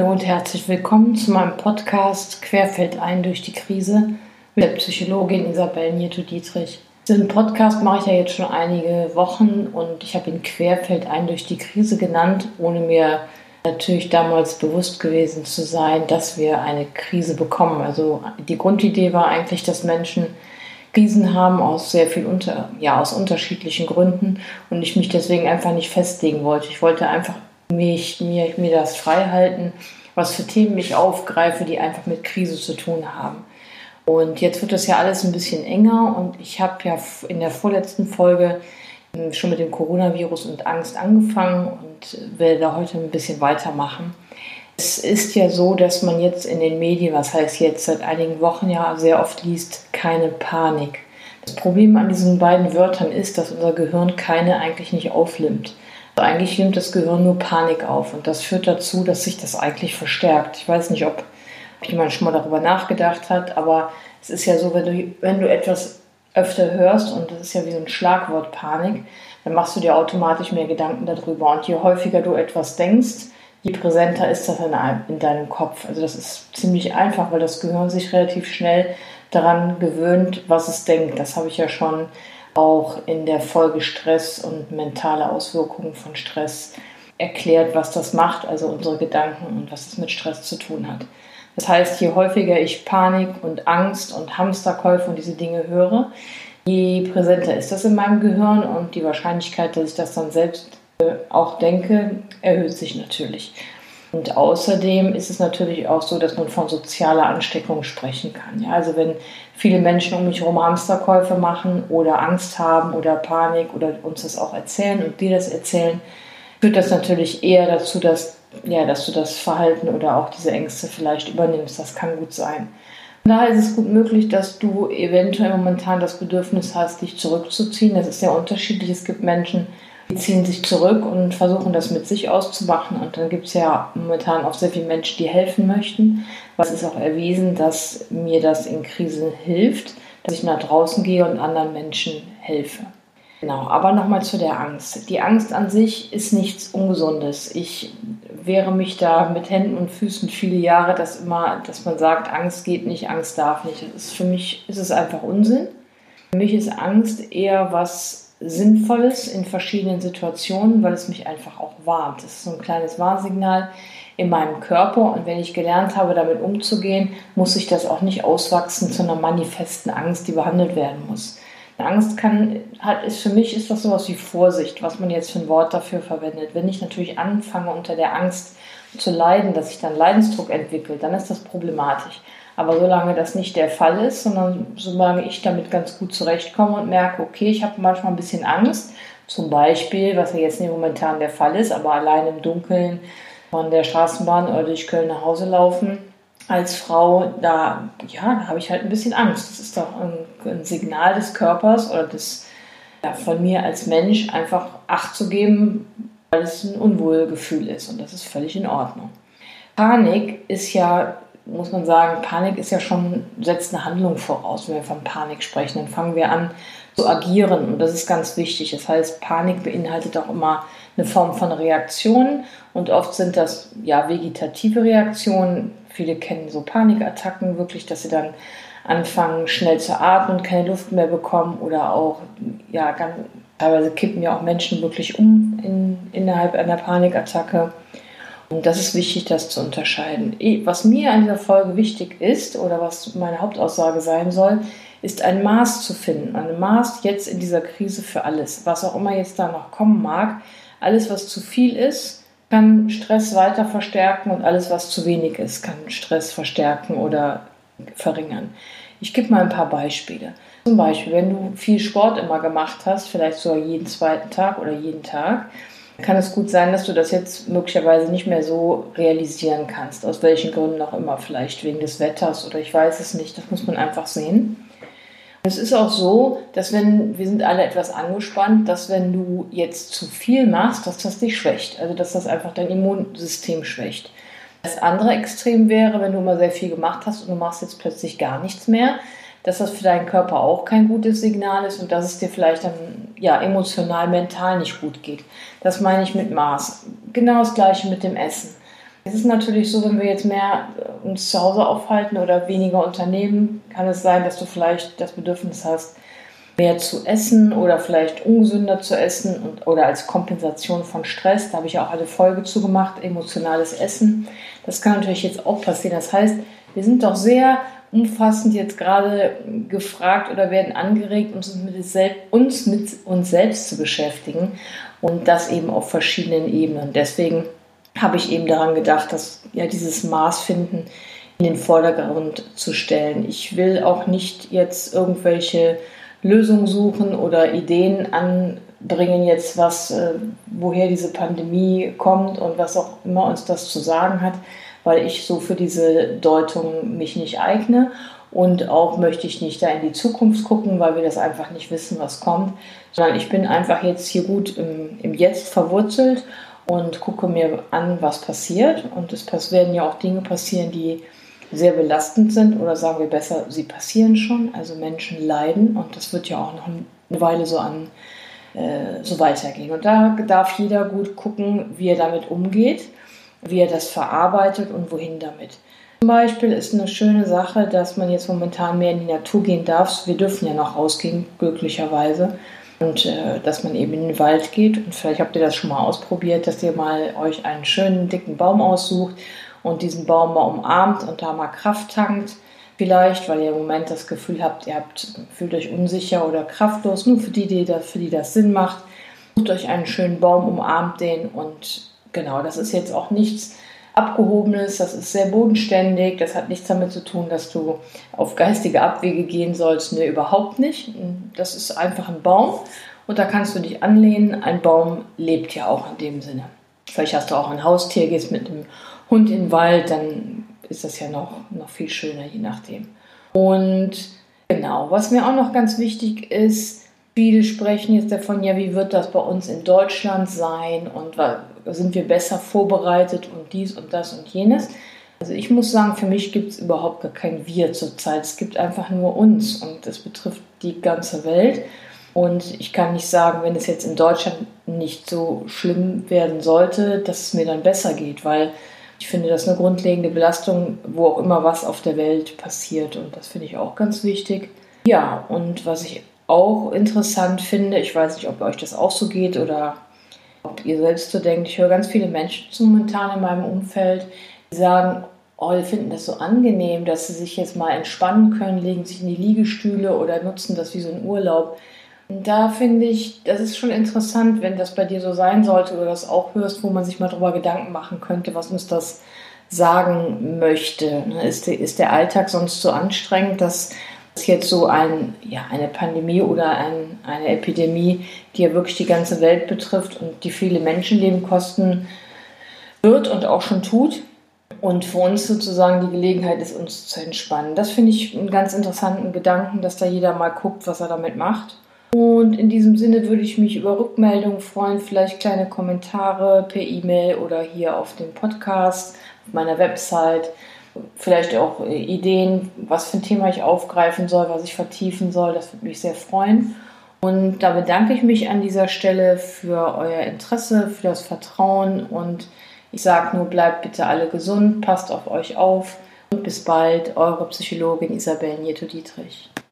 Hallo und herzlich willkommen zu meinem Podcast Querfeld ein durch die Krise mit der Psychologin Isabel Nieto-Dietrich. Diesen Podcast mache ich ja jetzt schon einige Wochen und ich habe ihn Querfeld ein durch die Krise genannt, ohne mir natürlich damals bewusst gewesen zu sein, dass wir eine Krise bekommen. Also die Grundidee war eigentlich, dass Menschen Krisen haben aus sehr viel unter, ja, aus unterschiedlichen Gründen und ich mich deswegen einfach nicht festlegen wollte. Ich wollte einfach mich, mir, mir das frei halten, was für Themen ich aufgreife, die einfach mit Krise zu tun haben. Und jetzt wird das ja alles ein bisschen enger und ich habe ja in der vorletzten Folge ähm, schon mit dem Coronavirus und Angst angefangen und werde da heute ein bisschen weitermachen. Es ist ja so, dass man jetzt in den Medien, was heißt jetzt seit einigen Wochen ja sehr oft liest, keine Panik. Das Problem an diesen beiden Wörtern ist, dass unser Gehirn keine eigentlich nicht aufnimmt. Also eigentlich nimmt das Gehirn nur Panik auf und das führt dazu, dass sich das eigentlich verstärkt. Ich weiß nicht, ob, jemand schon mal darüber nachgedacht hat, aber es ist ja so, wenn du, wenn du etwas öfter hörst und das ist ja wie so ein Schlagwort Panik, dann machst du dir automatisch mehr Gedanken darüber und je häufiger du etwas denkst, je präsenter ist das in deinem Kopf. Also das ist ziemlich einfach, weil das Gehirn sich relativ schnell daran gewöhnt, was es denkt. Das habe ich ja schon auch in der Folge Stress und mentale Auswirkungen von Stress erklärt, was das macht, also unsere Gedanken und was es mit Stress zu tun hat. Das heißt, je häufiger ich Panik und Angst und Hamsterkäufe und diese Dinge höre, je präsenter ist das in meinem Gehirn und die Wahrscheinlichkeit, dass ich das dann selbst äh, auch denke, erhöht sich natürlich. Und außerdem ist es natürlich auch so, dass man von sozialer Ansteckung sprechen kann. Ja, also wenn viele Menschen um mich herum Hamsterkäufe machen oder Angst haben oder Panik oder uns das auch erzählen und dir das erzählen, führt das natürlich eher dazu, dass, ja, dass du das Verhalten oder auch diese Ängste vielleicht übernimmst. Das kann gut sein. Daher ist es gut möglich, dass du eventuell momentan das Bedürfnis hast, dich zurückzuziehen. Das ist sehr unterschiedlich. Es gibt Menschen, ziehen sich zurück und versuchen das mit sich auszumachen. Und dann gibt es ja momentan auch sehr viele Menschen, die helfen möchten. Was ist auch erwiesen, dass mir das in Krisen hilft, dass ich nach draußen gehe und anderen Menschen helfe. Genau, aber nochmal zu der Angst. Die Angst an sich ist nichts Ungesundes. Ich wehre mich da mit Händen und Füßen viele Jahre, dass immer, dass man sagt, Angst geht nicht, Angst darf nicht. Das ist für mich ist es einfach Unsinn. Für mich ist Angst eher was Sinnvolles in verschiedenen Situationen, weil es mich einfach auch warnt. Das ist so ein kleines Warnsignal in meinem Körper und wenn ich gelernt habe, damit umzugehen, muss sich das auch nicht auswachsen zu einer manifesten Angst, die behandelt werden muss. Eine Angst kann, hat, ist für mich ist das sowas wie Vorsicht, was man jetzt für ein Wort dafür verwendet. Wenn ich natürlich anfange, unter der Angst zu leiden, dass sich dann Leidensdruck entwickelt, dann ist das problematisch. Aber solange das nicht der Fall ist, sondern solange ich damit ganz gut zurechtkomme und merke, okay, ich habe manchmal ein bisschen Angst, zum Beispiel, was ja jetzt nicht momentan der Fall ist, aber allein im Dunkeln von der Straßenbahn oder durch Köln nach Hause laufen, als Frau, da, ja, da habe ich halt ein bisschen Angst. Das ist doch ein, ein Signal des Körpers oder des, ja, von mir als Mensch, einfach Acht zu geben, weil es ein Unwohlgefühl ist und das ist völlig in Ordnung. Panik ist ja muss man sagen, Panik ist ja schon, setzt eine Handlung voraus. Wenn wir von Panik sprechen, dann fangen wir an zu agieren und das ist ganz wichtig. Das heißt, Panik beinhaltet auch immer eine Form von Reaktion und oft sind das ja vegetative Reaktionen. Viele kennen so Panikattacken wirklich, dass sie dann anfangen schnell zu atmen, keine Luft mehr bekommen oder auch ja ganz, teilweise kippen ja auch Menschen wirklich um in, innerhalb einer Panikattacke. Und das ist wichtig, das zu unterscheiden. Was mir an dieser Folge wichtig ist oder was meine Hauptaussage sein soll, ist ein Maß zu finden. Ein Maß jetzt in dieser Krise für alles. Was auch immer jetzt da noch kommen mag. Alles, was zu viel ist, kann Stress weiter verstärken und alles, was zu wenig ist, kann Stress verstärken oder verringern. Ich gebe mal ein paar Beispiele. Zum Beispiel, wenn du viel Sport immer gemacht hast, vielleicht sogar jeden zweiten Tag oder jeden Tag, kann es gut sein, dass du das jetzt möglicherweise nicht mehr so realisieren kannst. Aus welchen Gründen auch immer. Vielleicht wegen des Wetters oder ich weiß es nicht. Das muss man einfach sehen. Es ist auch so, dass wenn, wir sind alle etwas angespannt, dass wenn du jetzt zu viel machst, dass das dich schwächt. Also dass das einfach dein Immunsystem schwächt. Das andere Extrem wäre, wenn du immer sehr viel gemacht hast und du machst jetzt plötzlich gar nichts mehr, dass das für deinen Körper auch kein gutes Signal ist und dass es dir vielleicht dann ja, emotional, mental nicht gut geht. Das meine ich mit Maß. Genau das gleiche mit dem Essen. Es ist natürlich so, wenn wir jetzt mehr äh, uns zu Hause aufhalten oder weniger unternehmen, kann es sein, dass du vielleicht das Bedürfnis hast, mehr zu essen oder vielleicht ungesünder zu essen und, oder als Kompensation von Stress. Da habe ich auch eine Folge zu gemacht, emotionales Essen. Das kann natürlich jetzt auch passieren. Das heißt, wir sind doch sehr umfassend jetzt gerade gefragt oder werden angeregt, uns mit, uns mit uns selbst zu beschäftigen und das eben auf verschiedenen Ebenen. Deswegen habe ich eben daran gedacht, dass ja dieses Maß finden in den Vordergrund zu stellen. Ich will auch nicht jetzt irgendwelche Lösungen suchen oder Ideen anbringen, jetzt was, äh, woher diese Pandemie kommt und was auch immer uns das zu sagen hat, weil ich so für diese Deutung mich nicht eigne. Und auch möchte ich nicht da in die Zukunft gucken, weil wir das einfach nicht wissen, was kommt, sondern ich bin einfach jetzt hier gut im, im Jetzt verwurzelt und gucke mir an, was passiert. Und es werden ja auch Dinge passieren, die sehr belastend sind oder sagen wir besser, sie passieren schon. Also Menschen leiden und das wird ja auch noch eine Weile so an äh, so weitergehen. Und da darf jeder gut gucken, wie er damit umgeht, wie er das verarbeitet und wohin damit. Zum Beispiel ist eine schöne Sache, dass man jetzt momentan mehr in die Natur gehen darf. Wir dürfen ja noch rausgehen, glücklicherweise. Und äh, dass man eben in den Wald geht. Und vielleicht habt ihr das schon mal ausprobiert, dass ihr mal euch einen schönen, dicken Baum aussucht und diesen Baum mal umarmt und da mal Kraft tankt. Vielleicht, weil ihr im Moment das Gefühl habt, ihr habt, fühlt euch unsicher oder kraftlos. Nur für die, die für die das Sinn macht, sucht euch einen schönen Baum, umarmt den und genau, das ist jetzt auch nichts Abgehobenes, das ist sehr bodenständig, das hat nichts damit zu tun, dass du auf geistige Abwege gehen sollst. Ne, überhaupt nicht. Das ist einfach ein Baum und da kannst du dich anlehnen. Ein Baum lebt ja auch in dem Sinne. Vielleicht hast du auch ein Haustier, gehst mit einem Hund in den Wald, dann ist das ja noch, noch viel schöner, je nachdem. Und genau, was mir auch noch ganz wichtig ist, viele sprechen jetzt davon, ja, wie wird das bei uns in Deutschland sein und sind wir besser vorbereitet und dies und das und jenes. Also ich muss sagen, für mich gibt es überhaupt gar kein Wir zurzeit. Es gibt einfach nur uns und das betrifft die ganze Welt. Und ich kann nicht sagen, wenn es jetzt in Deutschland nicht so schlimm werden sollte, dass es mir dann besser geht, weil ich finde, das ist eine grundlegende Belastung, wo auch immer was auf der Welt passiert. Und das finde ich auch ganz wichtig. Ja, und was ich auch interessant finde, ich weiß nicht, ob euch das auch so geht oder ob ihr selbst so denkt, ich höre ganz viele Menschen momentan in meinem Umfeld, die sagen, oh, wir finden das so angenehm, dass sie sich jetzt mal entspannen können, legen sich in die Liegestühle oder nutzen das wie so ein Urlaub. Und da finde ich, das ist schon interessant, wenn das bei dir so sein sollte oder das auch hörst, wo man sich mal darüber Gedanken machen könnte, was uns das sagen möchte. Ist der Alltag sonst so anstrengend, dass jetzt so ein, ja, eine Pandemie oder ein, eine Epidemie, die ja wirklich die ganze Welt betrifft und die viele Menschenleben kosten wird und auch schon tut. Und für uns sozusagen die Gelegenheit ist, uns zu entspannen. Das finde ich einen ganz interessanten Gedanken, dass da jeder mal guckt, was er damit macht. Und in diesem Sinne würde ich mich über Rückmeldungen freuen, vielleicht kleine Kommentare per E-Mail oder hier auf dem Podcast, auf meiner Website vielleicht auch Ideen, was für ein Thema ich aufgreifen soll, was ich vertiefen soll. Das würde mich sehr freuen. Und da bedanke ich mich an dieser Stelle für euer Interesse, für das Vertrauen und ich sage nur, bleibt bitte alle gesund, passt auf euch auf und bis bald, eure Psychologin Isabel Nieto-Dietrich.